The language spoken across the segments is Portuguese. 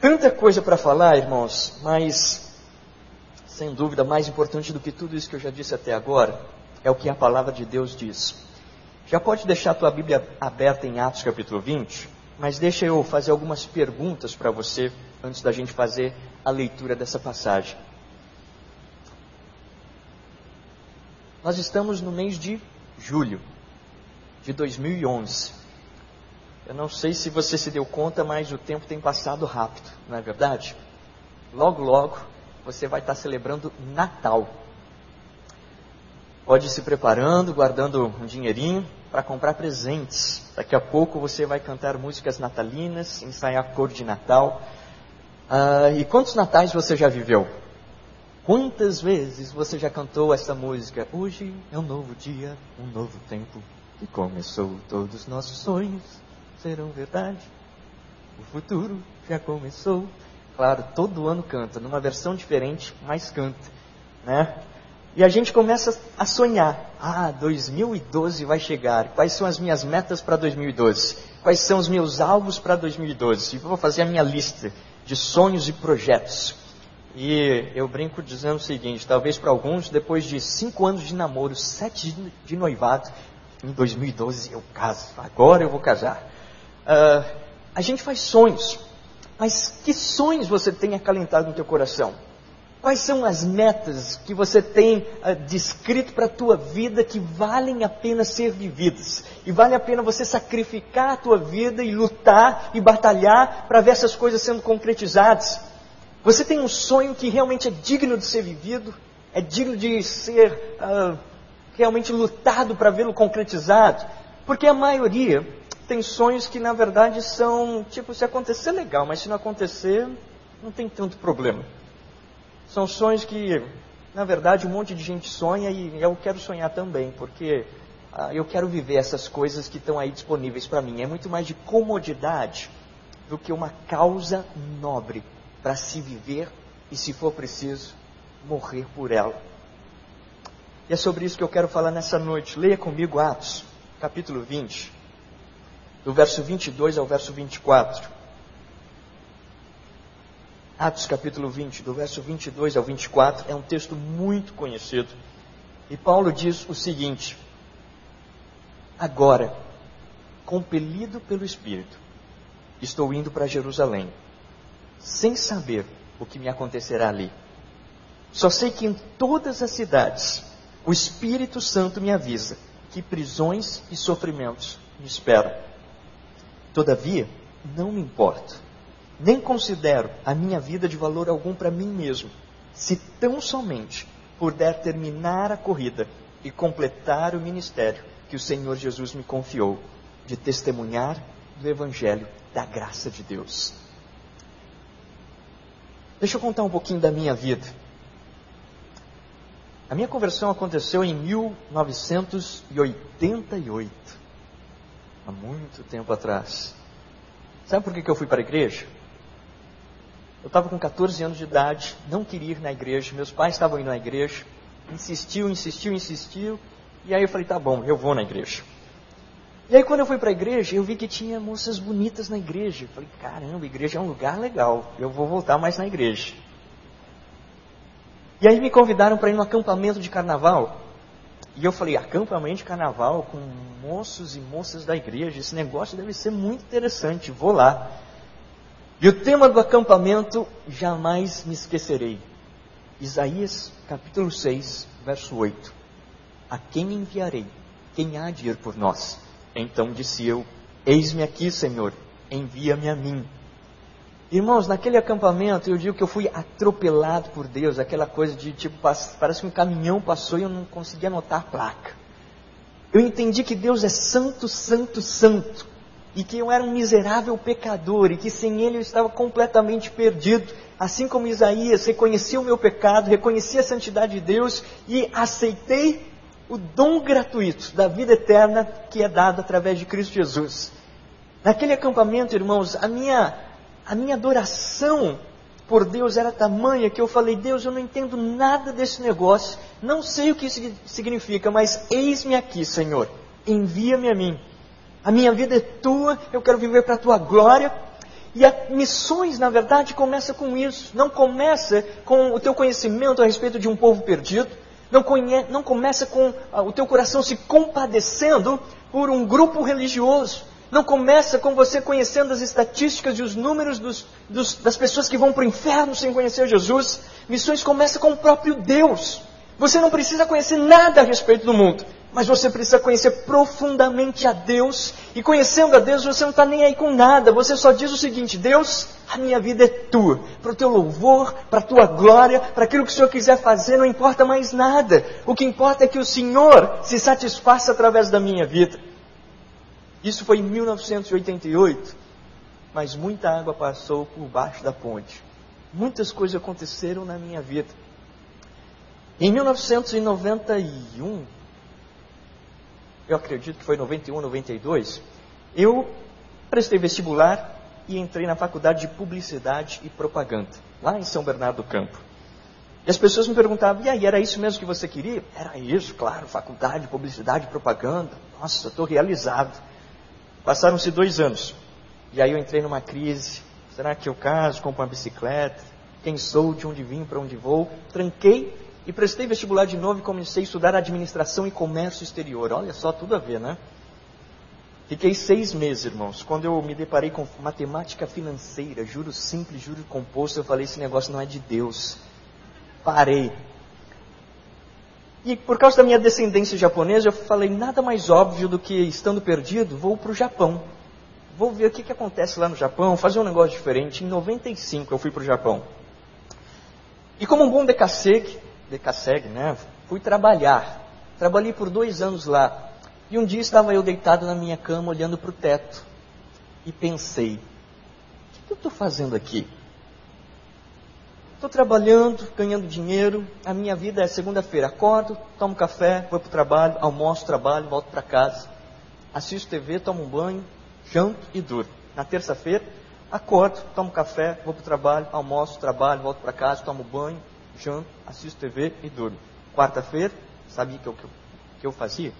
Tanta coisa para falar, irmãos, mas sem dúvida mais importante do que tudo isso que eu já disse até agora é o que a palavra de Deus diz. Já pode deixar a tua Bíblia aberta em Atos capítulo 20, mas deixa eu fazer algumas perguntas para você antes da gente fazer a leitura dessa passagem. Nós estamos no mês de julho de 2011. Eu não sei se você se deu conta, mas o tempo tem passado rápido, não é verdade? Logo, logo, você vai estar celebrando Natal. Pode ir se preparando, guardando um dinheirinho para comprar presentes. Daqui a pouco você vai cantar músicas natalinas, ensaiar cor de Natal. Ah, e quantos natais você já viveu? Quantas vezes você já cantou essa música? Hoje é um novo dia, um novo tempo que começou. Todos os nossos sonhos serão verdade. O futuro já começou. Claro, todo ano canta, numa versão diferente, mas canta, né? E a gente começa a sonhar. Ah, 2012 vai chegar. Quais são as minhas metas para 2012? Quais são os meus alvos para 2012? E vou fazer a minha lista de sonhos e projetos. E eu brinco dizendo o seguinte: talvez para alguns, depois de cinco anos de namoro, sete de noivado, em 2012 eu caso, agora eu vou casar. Uh, a gente faz sonhos, mas que sonhos você tem acalentado no teu coração? Quais são as metas que você tem uh, descrito para a tua vida que valem a pena ser vividas? E vale a pena você sacrificar a tua vida e lutar e batalhar para ver essas coisas sendo concretizadas? Você tem um sonho que realmente é digno de ser vivido, é digno de ser uh, realmente lutado para vê-lo concretizado, porque a maioria tem sonhos que na verdade são tipo se acontecer legal, mas se não acontecer não tem tanto problema. São sonhos que na verdade um monte de gente sonha e eu quero sonhar também, porque ah, eu quero viver essas coisas que estão aí disponíveis para mim. É muito mais de comodidade do que uma causa nobre para se viver e, se for preciso, morrer por ela. E é sobre isso que eu quero falar nessa noite. Leia comigo Atos, capítulo 20, do verso 22 ao verso 24. Atos capítulo 20, do verso 22 ao 24, é um texto muito conhecido. E Paulo diz o seguinte: Agora, compelido pelo Espírito, estou indo para Jerusalém sem saber o que me acontecerá ali. Só sei que em todas as cidades o Espírito Santo me avisa que prisões e sofrimentos me esperam. Todavia, não me importo, nem considero a minha vida de valor algum para mim mesmo, se tão somente puder terminar a corrida e completar o ministério que o Senhor Jesus me confiou de testemunhar do Evangelho da graça de Deus. Deixa eu contar um pouquinho da minha vida. A minha conversão aconteceu em 1988, há muito tempo atrás. Sabe por que, eu fui para a igreja? Eu estava com 14 anos de idade, não queria ir na igreja, meus pais estavam indo na igreja, insistiu, insistiu, insistiu, e aí eu falei, tá bom, eu vou na igreja. E aí quando eu fui para a igreja, eu vi que tinha moças bonitas na igreja. Eu falei, caramba, igreja é um lugar legal. Eu vou voltar mais na igreja. E aí me convidaram para ir no acampamento de carnaval. E eu falei, acampamento de carnaval com moços e moças da igreja, esse negócio deve ser muito interessante, vou lá. E o tema do acampamento jamais me esquecerei. Isaías capítulo 6, verso 8. A quem enviarei? Quem há de ir por nós? Então disse eu: Eis-me aqui, Senhor, envia-me a mim. Irmãos, naquele acampamento eu digo que eu fui atropelado por Deus, aquela coisa de tipo, parece que um caminhão passou e eu não conseguia anotar a placa. Eu entendi que Deus é santo, santo, santo, e que eu era um miserável pecador, e que sem Ele eu estava completamente perdido, assim como Isaías reconhecia o meu pecado, reconhecia a santidade de Deus e aceitei o dom gratuito da vida eterna que é dado através de Cristo Jesus. Naquele acampamento, irmãos, a minha, a minha adoração por Deus era tamanha que eu falei: Deus, eu não entendo nada desse negócio, não sei o que isso significa, mas eis-me aqui, Senhor, envia-me a mim. A minha vida é tua, eu quero viver para a tua glória. E a missões, na verdade, começa com isso. Não começa com o teu conhecimento a respeito de um povo perdido. Não, conhe... não começa com ah, o teu coração se compadecendo por um grupo religioso. Não começa com você conhecendo as estatísticas e os números dos, dos, das pessoas que vão para o inferno sem conhecer Jesus. Missões começa com o próprio Deus. Você não precisa conhecer nada a respeito do mundo, mas você precisa conhecer profundamente a Deus. E conhecendo a Deus, você não está nem aí com nada. Você só diz o seguinte: Deus, a minha vida é tua. Para o teu louvor, para a tua glória, para aquilo que o Senhor quiser fazer, não importa mais nada. O que importa é que o Senhor se satisfaça através da minha vida. Isso foi em 1988, mas muita água passou por baixo da ponte. Muitas coisas aconteceram na minha vida. Em 1991, eu acredito que foi 91, 92, eu prestei vestibular e entrei na faculdade de publicidade e propaganda, lá em São Bernardo do Campo. E as pessoas me perguntavam, e aí, era isso mesmo que você queria? Era isso, claro, faculdade, publicidade, propaganda. Nossa, estou realizado. Passaram-se dois anos. E aí eu entrei numa crise. Será que eu caso, compro uma bicicleta? Quem sou, de onde vim, para onde vou? Tranquei e prestei vestibular de novo e comecei a estudar administração e comércio exterior. Olha só, tudo a ver, né? Fiquei seis meses, irmãos. Quando eu me deparei com matemática financeira, juros simples, juros composto, eu falei: esse negócio não é de Deus. Parei. E por causa da minha descendência japonesa, eu falei, nada mais óbvio do que, estando perdido, vou para o Japão. Vou ver o que, que acontece lá no Japão, fazer um negócio diferente. Em 95 eu fui para o Japão. E como um bom decassegue, decassegue, né, fui trabalhar. Trabalhei por dois anos lá. E um dia estava eu deitado na minha cama, olhando para o teto. E pensei, o que, que eu estou fazendo aqui? Estou trabalhando, ganhando dinheiro. A minha vida é segunda-feira. Acordo, tomo café, vou para o trabalho, almoço, trabalho, volto para casa. Assisto TV, tomo um banho, janto e durmo. Na terça-feira, acordo, tomo café, vou para o trabalho, almoço, trabalho, volto para casa, tomo banho, janto, assisto TV e durmo. Quarta-feira, sabia eu, que, eu, que eu fazia?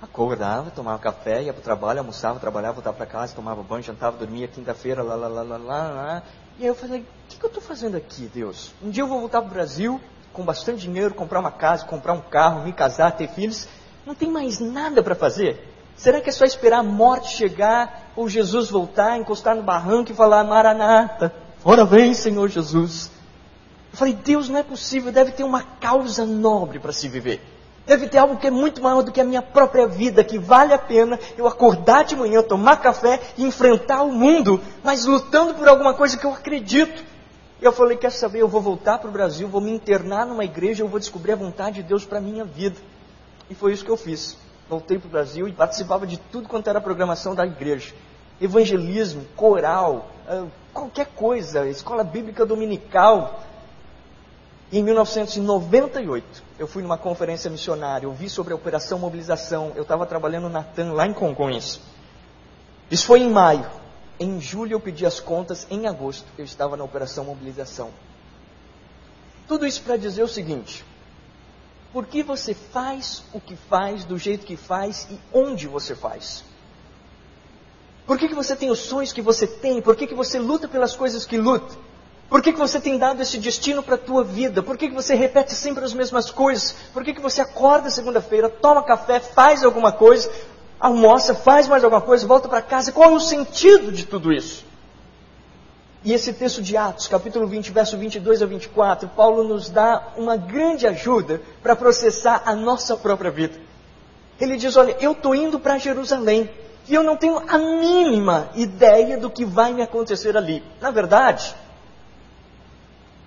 Acordava, tomava café, ia para o trabalho, almoçava, trabalhava, voltava para casa, tomava banho, jantava, dormia. Quinta-feira, lá, lá, lá, lá, lá, lá. E aí eu falei, o que, que eu estou fazendo aqui, Deus? Um dia eu vou voltar para o Brasil, com bastante dinheiro, comprar uma casa, comprar um carro, me casar, ter filhos. Não tem mais nada para fazer. Será que é só esperar a morte chegar, ou Jesus voltar, encostar no barranco e falar, Maranata, ora vem, Senhor Jesus. Eu falei, Deus, não é possível, deve ter uma causa nobre para se viver. Deve ter algo que é muito maior do que a minha própria vida, que vale a pena eu acordar de manhã, tomar café e enfrentar o mundo, mas lutando por alguma coisa que eu acredito. E eu falei, quer saber, eu vou voltar para o Brasil, vou me internar numa igreja, eu vou descobrir a vontade de Deus para a minha vida. E foi isso que eu fiz. Voltei para o Brasil e participava de tudo quanto era programação da igreja. Evangelismo, coral, ah, qualquer coisa, escola bíblica dominical, em 1998, eu fui numa conferência missionária, ouvi sobre a Operação Mobilização. Eu estava trabalhando na TAM, lá em Congonhas. Isso foi em maio. Em julho eu pedi as contas, em agosto eu estava na Operação Mobilização. Tudo isso para dizer o seguinte: por que você faz o que faz, do jeito que faz e onde você faz? Por que, que você tem os sonhos que você tem? Por que, que você luta pelas coisas que luta? Por que, que você tem dado esse destino para a tua vida? Por que, que você repete sempre as mesmas coisas? Por que, que você acorda segunda-feira, toma café, faz alguma coisa, almoça, faz mais alguma coisa, volta para casa? Qual é o sentido de tudo isso? E esse texto de Atos, capítulo 20, verso 22 a 24, Paulo nos dá uma grande ajuda para processar a nossa própria vida. Ele diz: Olha, eu estou indo para Jerusalém e eu não tenho a mínima ideia do que vai me acontecer ali. Na verdade,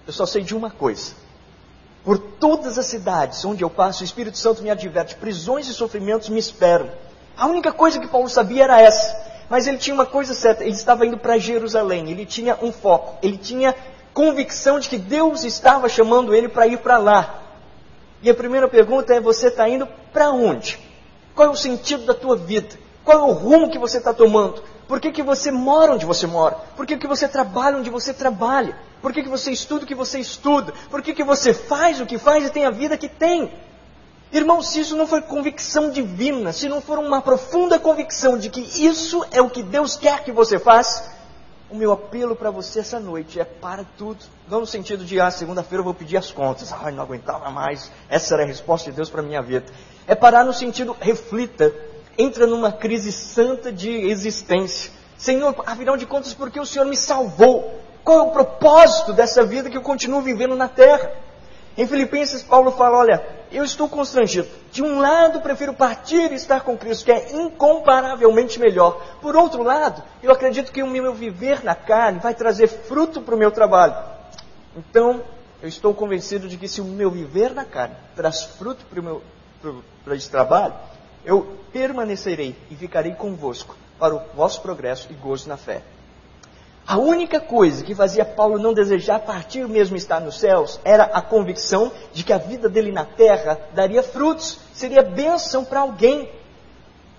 eu só sei de uma coisa. Por todas as cidades onde eu passo, o Espírito Santo me adverte, prisões e sofrimentos me esperam. A única coisa que Paulo sabia era essa. Mas ele tinha uma coisa certa, ele estava indo para Jerusalém, ele tinha um foco, ele tinha convicção de que Deus estava chamando ele para ir para lá. E a primeira pergunta é: você está indo para onde? Qual é o sentido da tua vida? Qual é o rumo que você está tomando? Por que, que você mora onde você mora? Por que, que você trabalha onde você trabalha? Por que, que você estuda o que você estuda? Por que, que você faz o que faz e tem a vida que tem? Irmão, se isso não for convicção divina, se não for uma profunda convicção de que isso é o que Deus quer que você faça, o meu apelo para você essa noite é para tudo. Não no sentido de, ah, segunda-feira eu vou pedir as contas. Ai, não aguentava mais. Essa era a resposta de Deus para a minha vida. É parar no sentido, reflita. Entra numa crise santa de existência. Senhor, afinal de contas, por que o Senhor me salvou? Qual é o propósito dessa vida que eu continuo vivendo na terra? Em Filipenses, Paulo fala: Olha, eu estou constrangido. De um lado, prefiro partir e estar com Cristo, que é incomparavelmente melhor. Por outro lado, eu acredito que o meu viver na carne vai trazer fruto para o meu trabalho. Então, eu estou convencido de que se o meu viver na carne traz fruto para, o meu, esse trabalho, eu permanecerei e ficarei convosco para o vosso progresso e gozo na fé. A única coisa que fazia Paulo não desejar partir mesmo estar nos céus era a convicção de que a vida dele na terra daria frutos, seria bênção para alguém.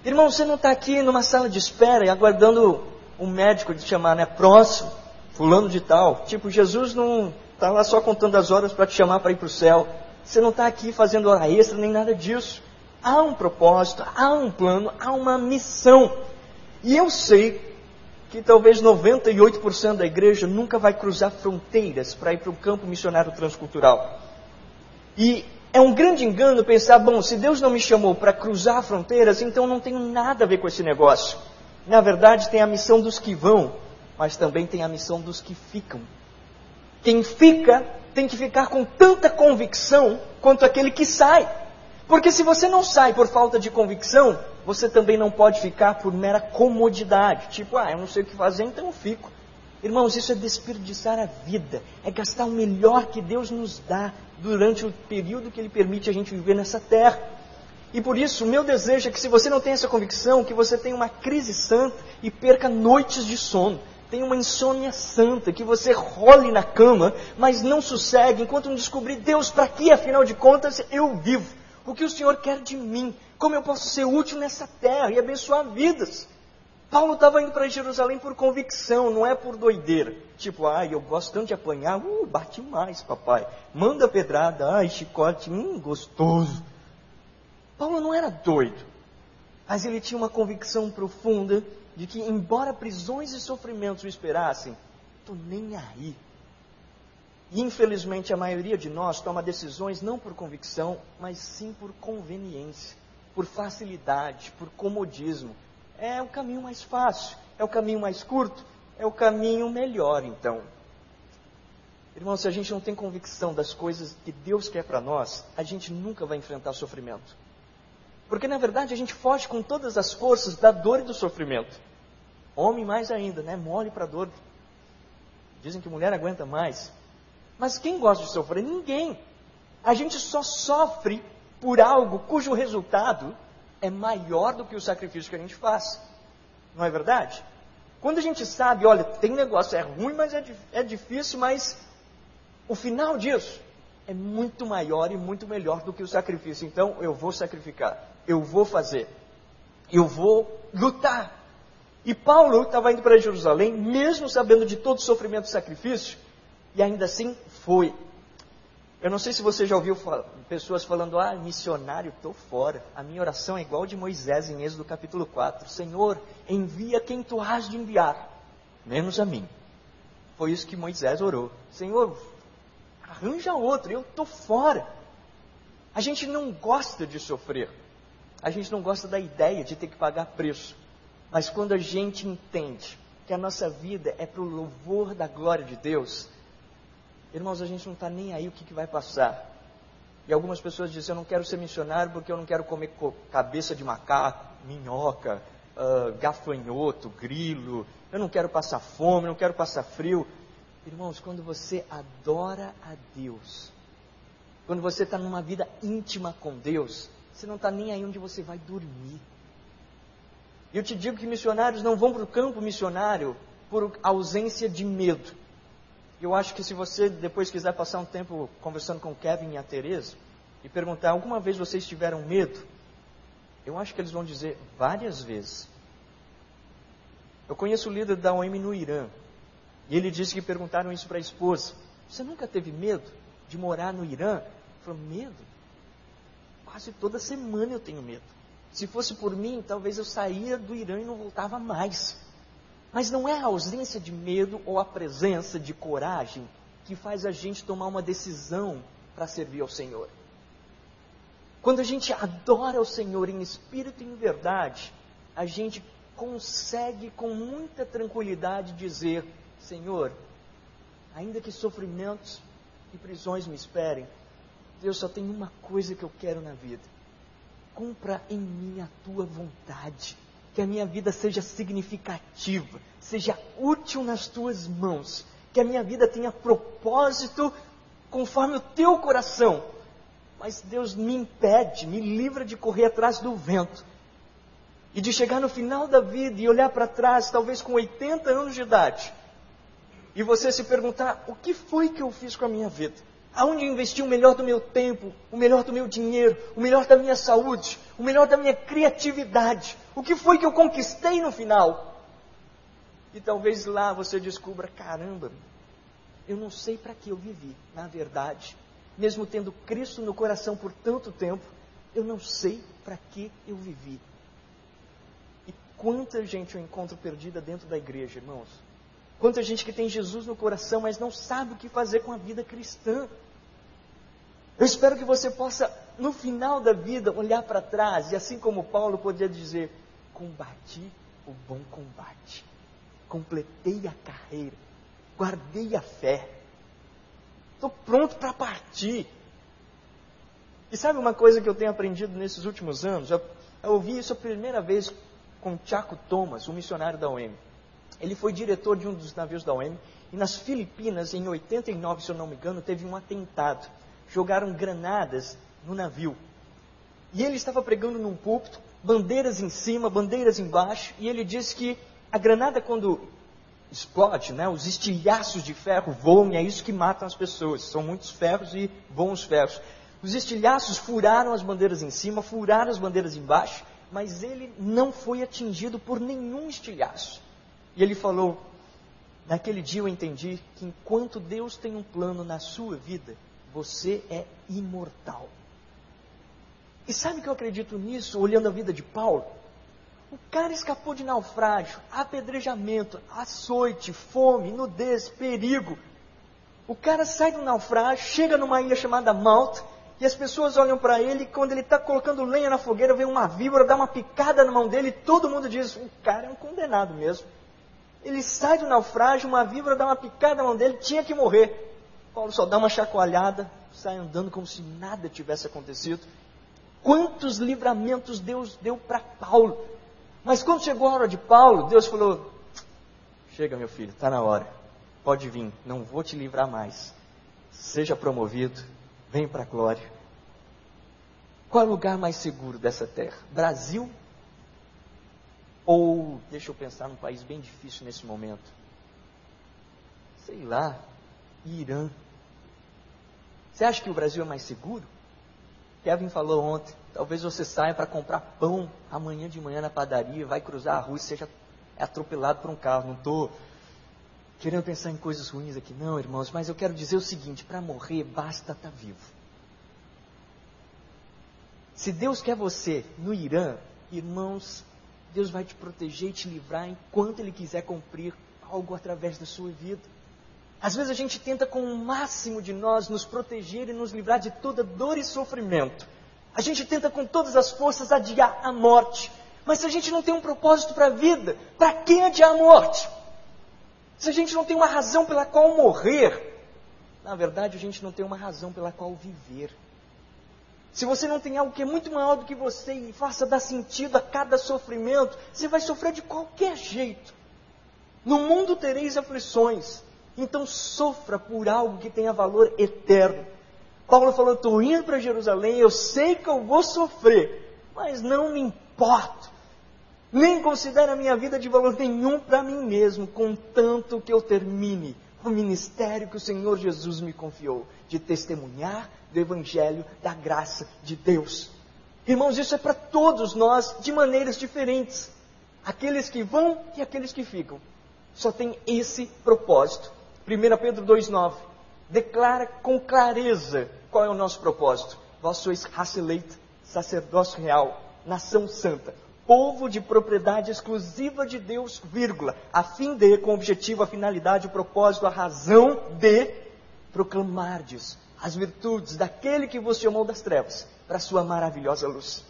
Irmão, você não está aqui numa sala de espera e aguardando um médico de chamar, né? Próximo, fulano de tal. Tipo, Jesus não está lá só contando as horas para te chamar para ir para o céu. Você não está aqui fazendo hora extra nem nada disso. Há um propósito, há um plano, há uma missão. E eu sei que talvez 98% da igreja nunca vai cruzar fronteiras para ir para o campo missionário transcultural. E é um grande engano pensar, bom, se Deus não me chamou para cruzar fronteiras, então não tenho nada a ver com esse negócio. Na verdade, tem a missão dos que vão, mas também tem a missão dos que ficam. Quem fica tem que ficar com tanta convicção quanto aquele que sai. Porque se você não sai por falta de convicção, você também não pode ficar por mera comodidade. Tipo, ah, eu não sei o que fazer, então eu fico. Irmãos, isso é desperdiçar a vida, é gastar o melhor que Deus nos dá durante o período que Ele permite a gente viver nessa terra. E por isso, o meu desejo é que se você não tem essa convicção, que você tenha uma crise santa e perca noites de sono. Tenha uma insônia santa, que você role na cama, mas não sossegue enquanto não descobrir Deus, para que afinal de contas eu vivo? O que o Senhor quer de mim? Como eu posso ser útil nessa terra e abençoar vidas? Paulo estava indo para Jerusalém por convicção, não é por doideira. Tipo, ai, eu gosto tanto de apanhar, uh, bate mais, papai. Manda pedrada, ai, chicote, hum, gostoso. Paulo não era doido, mas ele tinha uma convicção profunda de que, embora prisões e sofrimentos o esperassem, estou nem aí. E infelizmente a maioria de nós toma decisões não por convicção, mas sim por conveniência, por facilidade, por comodismo. É o caminho mais fácil, é o caminho mais curto, é o caminho melhor, então. Irmão, se a gente não tem convicção das coisas que Deus quer para nós, a gente nunca vai enfrentar sofrimento. Porque na verdade a gente foge com todas as forças da dor e do sofrimento. Homem mais ainda, né? Mole para dor. Dizem que mulher aguenta mais. Mas quem gosta de sofrer? Ninguém. A gente só sofre por algo cujo resultado é maior do que o sacrifício que a gente faz. Não é verdade? Quando a gente sabe, olha, tem negócio, é ruim, mas é, é difícil, mas o final disso é muito maior e muito melhor do que o sacrifício. Então eu vou sacrificar, eu vou fazer, eu vou lutar. E Paulo estava indo para Jerusalém, mesmo sabendo de todo o sofrimento e sacrifício, e ainda assim foi. Eu não sei se você já ouviu pessoas falando, ah, missionário, estou fora. A minha oração é igual de Moisés em Êxodo capítulo 4. Senhor, envia quem tu has de enviar, menos a mim. Foi isso que Moisés orou. Senhor, arranja outro, eu estou fora. A gente não gosta de sofrer. A gente não gosta da ideia de ter que pagar preço. Mas quando a gente entende que a nossa vida é para o louvor da glória de Deus, Irmãos, a gente não está nem aí o que, que vai passar. E algumas pessoas dizem: Eu não quero ser missionário porque eu não quero comer cabeça de macaco, minhoca, uh, gafanhoto, grilo. Eu não quero passar fome, não quero passar frio. Irmãos, quando você adora a Deus, quando você está numa vida íntima com Deus, você não está nem aí onde você vai dormir. E eu te digo que missionários não vão para o campo missionário por ausência de medo. Eu acho que se você depois quiser passar um tempo conversando com o Kevin e a Teresa e perguntar alguma vez vocês tiveram medo, eu acho que eles vão dizer várias vezes. Eu conheço o líder da OM no Irã e ele disse que perguntaram isso para a esposa: Você nunca teve medo de morar no Irã? Ele falou: Medo? Quase toda semana eu tenho medo. Se fosse por mim, talvez eu saía do Irã e não voltava mais. Mas não é a ausência de medo ou a presença de coragem que faz a gente tomar uma decisão para servir ao Senhor. Quando a gente adora o Senhor em espírito e em verdade, a gente consegue com muita tranquilidade dizer: Senhor, ainda que sofrimentos e prisões me esperem, Deus só tem uma coisa que eu quero na vida. Cumpra em mim a tua vontade. Que a minha vida seja significativa, seja útil nas tuas mãos. Que a minha vida tenha propósito conforme o teu coração. Mas Deus me impede, me livra de correr atrás do vento e de chegar no final da vida e olhar para trás, talvez com 80 anos de idade, e você se perguntar: o que foi que eu fiz com a minha vida? Aonde investi o melhor do meu tempo, o melhor do meu dinheiro, o melhor da minha saúde, o melhor da minha criatividade? O que foi que eu conquistei no final? E talvez lá você descubra: caramba, eu não sei para que eu vivi. Na verdade, mesmo tendo Cristo no coração por tanto tempo, eu não sei para que eu vivi. Quanta gente eu encontro perdida dentro da igreja, irmãos. Quanta gente que tem Jesus no coração, mas não sabe o que fazer com a vida cristã. Eu espero que você possa, no final da vida, olhar para trás e, assim como Paulo podia dizer: Combati o bom combate, completei a carreira, guardei a fé, estou pronto para partir. E sabe uma coisa que eu tenho aprendido nesses últimos anos? Eu, eu ouvi isso a primeira vez com Chaco Thomas, um missionário da OM. Ele foi diretor de um dos navios da OM e nas Filipinas, em 89, se eu não me engano, teve um atentado. Jogaram granadas no navio. E ele estava pregando num púlpito, bandeiras em cima, bandeiras embaixo, e ele disse que a granada, quando explode, né, os estilhaços de ferro voam e é isso que matam as pessoas. São muitos ferros e voam os ferros. Os estilhaços furaram as bandeiras em cima, furaram as bandeiras embaixo, mas ele não foi atingido por nenhum estilhaço. E ele falou: Naquele dia eu entendi que enquanto Deus tem um plano na sua vida, você é imortal. E sabe que eu acredito nisso, olhando a vida de Paulo? O cara escapou de naufrágio, apedrejamento, açoite, fome, nudez, perigo. O cara sai do naufrágio, chega numa ilha chamada Malta, e as pessoas olham para ele e quando ele está colocando lenha na fogueira, vem uma víbora, dá uma picada na mão dele e todo mundo diz: o cara é um condenado mesmo. Ele sai do naufrágio, uma víbora dá uma picada na mão dele, tinha que morrer. Paulo só dá uma chacoalhada, sai andando como se nada tivesse acontecido. Quantos livramentos Deus deu para Paulo. Mas quando chegou a hora de Paulo, Deus falou: Chega, meu filho, está na hora. Pode vir, não vou te livrar mais. Seja promovido, vem para a glória. Qual é o lugar mais seguro dessa terra? Brasil? Ou, deixa eu pensar num país bem difícil nesse momento. Sei lá, Irã. Você acha que o Brasil é mais seguro? Kevin falou ontem, talvez você saia para comprar pão amanhã de manhã na padaria, vai cruzar a rua e seja atropelado por um carro. Não estou querendo pensar em coisas ruins aqui, não, irmãos, mas eu quero dizer o seguinte: para morrer basta estar tá vivo. Se Deus quer você no Irã, irmãos, Deus vai te proteger e te livrar enquanto Ele quiser cumprir algo através da sua vida. Às vezes a gente tenta com o máximo de nós nos proteger e nos livrar de toda dor e sofrimento. A gente tenta com todas as forças adiar a morte. Mas se a gente não tem um propósito para a vida, para que adiar a morte? Se a gente não tem uma razão pela qual morrer, na verdade a gente não tem uma razão pela qual viver. Se você não tem algo que é muito maior do que você e faça dar sentido a cada sofrimento, você vai sofrer de qualquer jeito. No mundo tereis aflições, então sofra por algo que tenha valor eterno. Paulo falou: estou indo para Jerusalém, eu sei que eu vou sofrer, mas não me importo nem considero a minha vida de valor nenhum para mim mesmo, contanto que eu termine o ministério que o Senhor Jesus me confiou, de testemunhar do Evangelho da graça de Deus. Irmãos, isso é para todos nós de maneiras diferentes. Aqueles que vão e aqueles que ficam. Só tem esse propósito. 1 Pedro 2,9 declara com clareza qual é o nosso propósito. Vós sois raça eleita, sacerdócio real, nação santa, povo de propriedade exclusiva de Deus, vírgula, a fim de, com o objetivo, a finalidade, o propósito, a razão de proclamardes as virtudes daquele que vos chamou das trevas para a sua maravilhosa luz.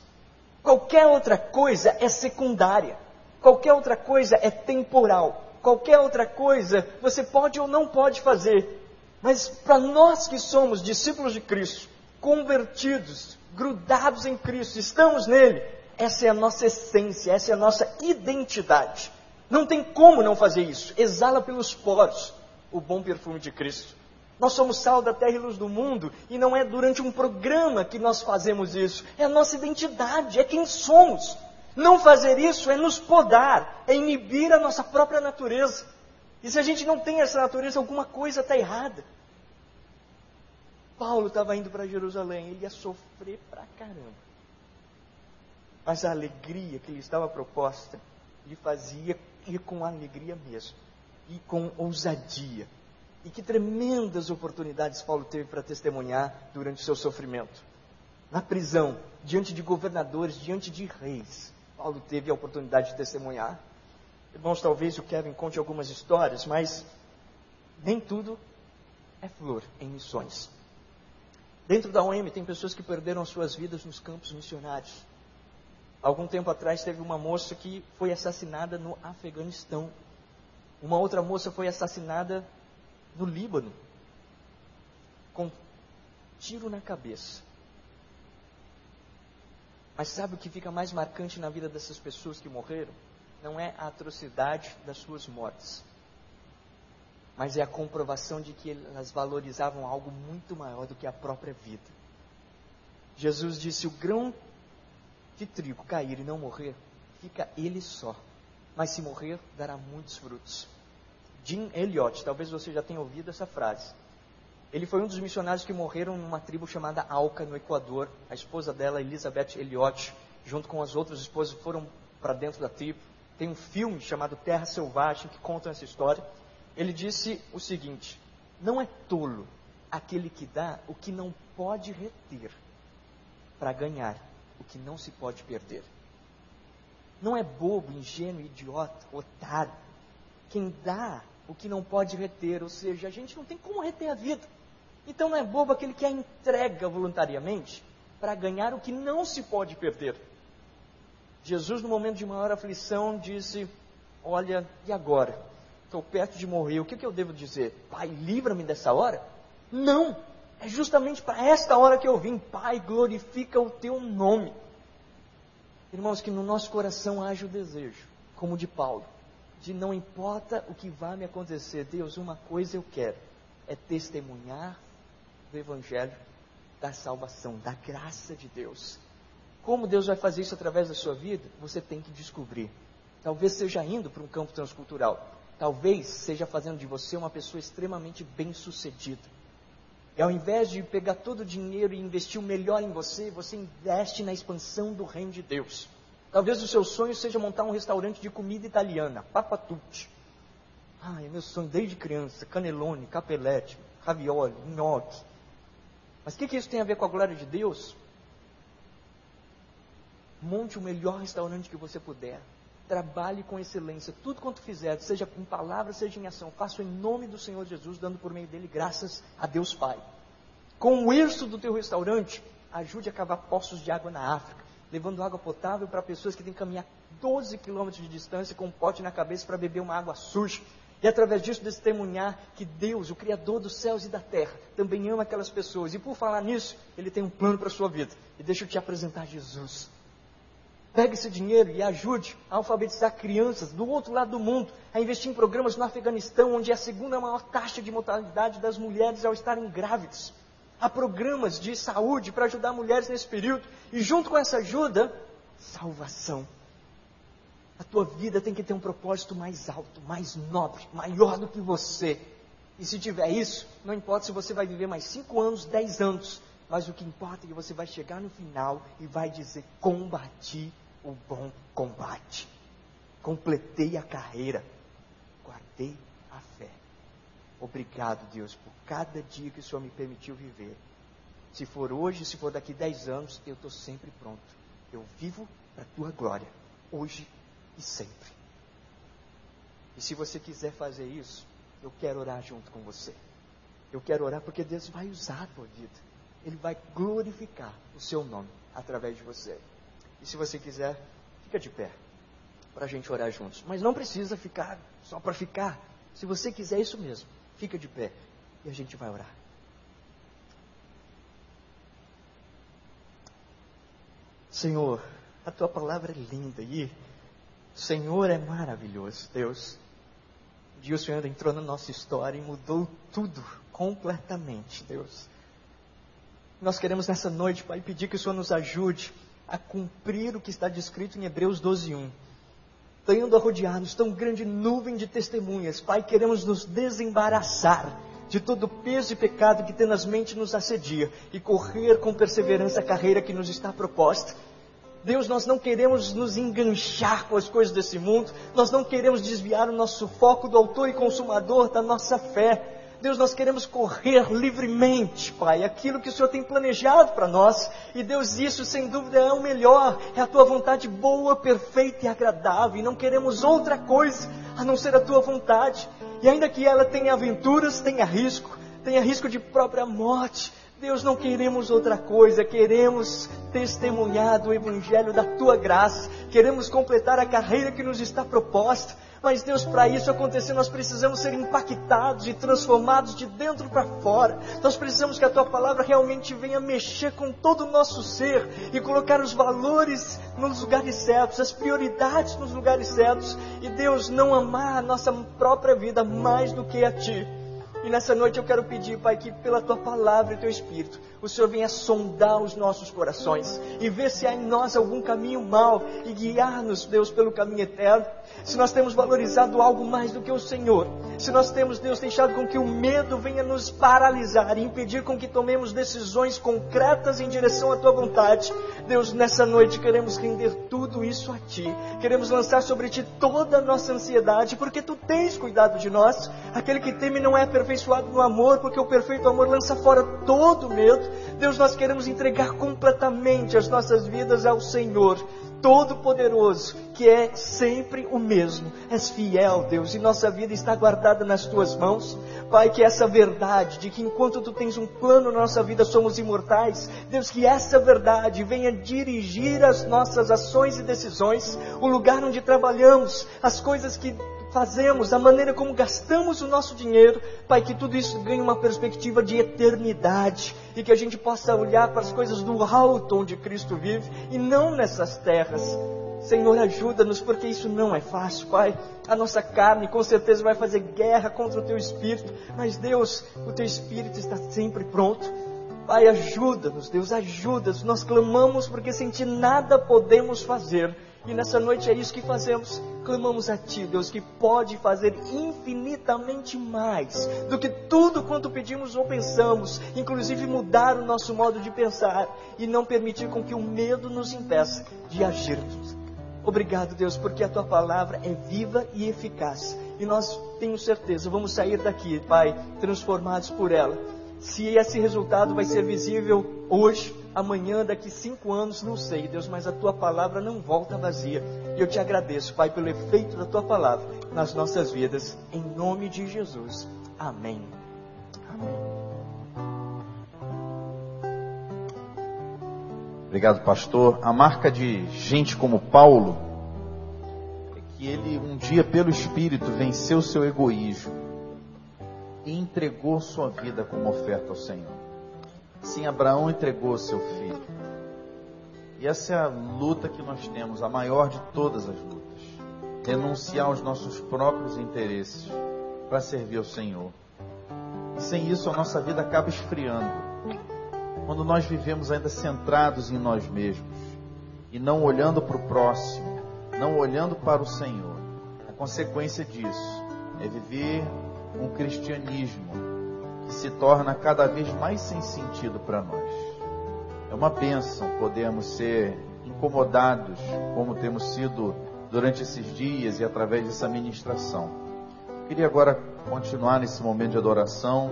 Qualquer outra coisa é secundária. Qualquer outra coisa é temporal. Qualquer outra coisa você pode ou não pode fazer. Mas para nós que somos discípulos de Cristo, convertidos, grudados em Cristo, estamos nele, essa é a nossa essência, essa é a nossa identidade. Não tem como não fazer isso. Exala pelos poros o bom perfume de Cristo. Nós somos sal da terra e luz do mundo, e não é durante um programa que nós fazemos isso, é a nossa identidade, é quem somos. Não fazer isso é nos podar, é inibir a nossa própria natureza. E se a gente não tem essa natureza, alguma coisa está errada. Paulo estava indo para Jerusalém, ele ia sofrer pra caramba. Mas a alegria que lhe estava proposta lhe fazia ir com alegria mesmo, e com ousadia. E que tremendas oportunidades Paulo teve para testemunhar durante o seu sofrimento. Na prisão, diante de governadores, diante de reis, Paulo teve a oportunidade de testemunhar. Irmãos, talvez o Kevin conte algumas histórias, mas nem tudo é flor em missões. Dentro da OM tem pessoas que perderam suas vidas nos campos missionários. Algum tempo atrás teve uma moça que foi assassinada no Afeganistão. Uma outra moça foi assassinada no Líbano, com tiro na cabeça. Mas sabe o que fica mais marcante na vida dessas pessoas que morreram? Não é a atrocidade das suas mortes, mas é a comprovação de que elas valorizavam algo muito maior do que a própria vida. Jesus disse: o grão de trigo cair e não morrer, fica ele só, mas se morrer, dará muitos frutos. Jim Elliot, talvez você já tenha ouvido essa frase. Ele foi um dos missionários que morreram numa tribo chamada Alca, no Equador. A esposa dela, Elizabeth Elliot, junto com as outras esposas, foram para dentro da tribo. Tem um filme chamado Terra Selvagem que conta essa história. Ele disse o seguinte: Não é tolo aquele que dá o que não pode reter para ganhar o que não se pode perder. Não é bobo, ingênuo, idiota, otário quem dá o que não pode reter, ou seja, a gente não tem como reter a vida. Então não é bobo aquele que a entrega voluntariamente para ganhar o que não se pode perder. Jesus, no momento de maior aflição, disse: Olha, e agora? Estou perto de morrer, o que, que eu devo dizer? Pai, livra-me dessa hora? Não! É justamente para esta hora que eu vim. Pai, glorifica o teu nome. Irmãos, que no nosso coração haja o desejo, como o de Paulo, de não importa o que vai me acontecer, Deus, uma coisa eu quero, é testemunhar do Evangelho da salvação, da graça de Deus. Como Deus vai fazer isso através da sua vida? Você tem que descobrir. Talvez seja indo para um campo transcultural. Talvez seja fazendo de você uma pessoa extremamente bem-sucedida. E ao invés de pegar todo o dinheiro e investir o melhor em você, você investe na expansão do reino de Deus. Talvez o seu sonho seja montar um restaurante de comida italiana, papatucci. Ah, é meu sonho desde criança, canelone, capelete, ravioli, nhoque. Mas o que, que isso tem a ver com a glória de Deus? Monte o melhor restaurante que você puder. Trabalhe com excelência. Tudo quanto fizer, seja em palavra, seja em ação, faça em nome do Senhor Jesus, dando por meio dele graças a Deus Pai. Com o isso do teu restaurante, ajude a cavar poços de água na África levando água potável para pessoas que têm que caminhar 12 quilômetros de distância com um pote na cabeça para beber uma água suja. E através disso testemunhar que Deus, o Criador dos céus e da terra, também ama aquelas pessoas. E por falar nisso, Ele tem um plano para a sua vida. E deixa eu te apresentar Jesus. Pegue esse dinheiro e ajude a alfabetizar crianças do outro lado do mundo, a investir em programas no Afeganistão, onde é a segunda maior taxa de mortalidade das mulheres ao estarem grávidas. Há programas de saúde para ajudar mulheres nesse período. E junto com essa ajuda, salvação. A tua vida tem que ter um propósito mais alto, mais nobre, maior do que você. E se tiver isso, não importa se você vai viver mais cinco anos, dez anos, mas o que importa é que você vai chegar no final e vai dizer: combati o bom combate, completei a carreira, guardei a fé. Obrigado, Deus, por cada dia que o Senhor me permitiu viver. Se for hoje, se for daqui dez anos, eu estou sempre pronto. Eu vivo para a tua glória. hoje e sempre. E se você quiser fazer isso, eu quero orar junto com você. Eu quero orar porque Deus vai usar a tua vida. Ele vai glorificar o seu nome através de você. E se você quiser, fica de pé para a gente orar juntos. Mas não precisa ficar só para ficar. Se você quiser isso mesmo, fica de pé e a gente vai orar. Senhor, a tua palavra é linda e o Senhor é maravilhoso, Deus. Um dia o Senhor entrou na nossa história e mudou tudo completamente, Deus. Nós queremos nessa noite, Pai, pedir que o Senhor nos ajude a cumprir o que está descrito em Hebreus 12:1. Tendo a rodear-nos tão grande nuvem de testemunhas, Pai, queremos nos desembaraçar de todo o peso e pecado que tenazmente nos assedia e correr com perseverança a carreira que nos está proposta. Deus, nós não queremos nos enganchar com as coisas desse mundo, nós não queremos desviar o nosso foco do autor e consumador da nossa fé. Deus, nós queremos correr livremente, Pai, aquilo que o Senhor tem planejado para nós. E Deus, isso sem dúvida é o melhor, é a tua vontade boa, perfeita e agradável. E não queremos outra coisa a não ser a tua vontade. E ainda que ela tenha aventuras, tenha risco, tenha risco de própria morte, Deus, não queremos outra coisa, queremos testemunhar do Evangelho da tua graça, queremos completar a carreira que nos está proposta. Mas, Deus, para isso acontecer, nós precisamos ser impactados e transformados de dentro para fora. Nós precisamos que a tua palavra realmente venha mexer com todo o nosso ser e colocar os valores nos lugares certos, as prioridades nos lugares certos. E, Deus, não amar a nossa própria vida mais do que a ti. E nessa noite eu quero pedir, Pai, que pela tua palavra e teu espírito, o Senhor venha sondar os nossos corações e ver se há em nós algum caminho mau e guiar-nos, Deus, pelo caminho eterno. Se nós temos valorizado algo mais do que o Senhor, se nós temos, Deus, deixado com que o medo venha nos paralisar e impedir com que tomemos decisões concretas em direção à tua vontade, Deus, nessa noite queremos render tudo isso a ti. Queremos lançar sobre ti toda a nossa ansiedade, porque tu tens cuidado de nós. Aquele que teme não é aperfeiçoado no amor, porque o perfeito amor lança fora todo medo. Deus, nós queremos entregar completamente as nossas vidas ao Senhor, Todo-Poderoso, que é sempre o mesmo. És fiel, Deus, e nossa vida está guardada nas tuas mãos. Pai, que essa verdade de que enquanto tu tens um plano na nossa vida somos imortais, Deus, que essa verdade venha dirigir as nossas ações e decisões, o lugar onde trabalhamos, as coisas que fazemos, a maneira como gastamos o nosso dinheiro, Pai, que tudo isso ganhe uma perspectiva de eternidade e que a gente possa olhar para as coisas do alto onde Cristo vive e não nessas terras. Senhor, ajuda-nos, porque isso não é fácil, Pai. A nossa carne com certeza vai fazer guerra contra o Teu Espírito, mas Deus, o Teu Espírito está sempre pronto. Pai, ajuda-nos, Deus, ajuda-nos. Nós clamamos porque sem Ti nada podemos fazer. E nessa noite é isso que fazemos. Clamamos a Ti, Deus, que pode fazer infinitamente mais do que tudo quanto pedimos ou pensamos, inclusive mudar o nosso modo de pensar e não permitir com que o medo nos impeça de agirmos. Obrigado, Deus, porque a Tua palavra é viva e eficaz. E nós, tenho certeza, vamos sair daqui, Pai, transformados por ela. Se esse resultado vai ser visível hoje, amanhã, daqui cinco anos, não sei, Deus, mas a tua palavra não volta vazia. E eu te agradeço, Pai, pelo efeito da tua palavra nas nossas vidas, em nome de Jesus. Amém. Amém. Obrigado, pastor. A marca de gente como Paulo é que ele, um dia, pelo Espírito, venceu seu egoísmo e entregou sua vida como oferta ao Senhor. Sim, Abraão entregou seu filho. E essa é a luta que nós temos, a maior de todas as lutas. Renunciar aos nossos próprios interesses para servir ao Senhor. E sem isso a nossa vida acaba esfriando. Quando nós vivemos ainda centrados em nós mesmos e não olhando para o próximo, não olhando para o Senhor, a consequência disso é viver um cristianismo que se torna cada vez mais sem sentido para nós. É uma bênção podermos ser incomodados, como temos sido durante esses dias e através dessa ministração. Queria agora continuar nesse momento de adoração,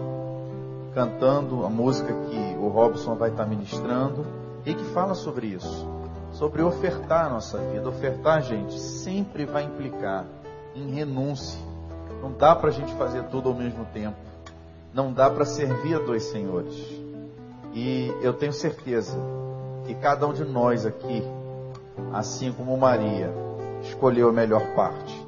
cantando a música que o Robson vai estar ministrando e que fala sobre isso, sobre ofertar a nossa vida. Ofertar, gente, sempre vai implicar em renúncia. Não dá para a gente fazer tudo ao mesmo tempo. Não dá para servir a dois senhores. E eu tenho certeza que cada um de nós aqui, assim como Maria, escolheu a melhor parte.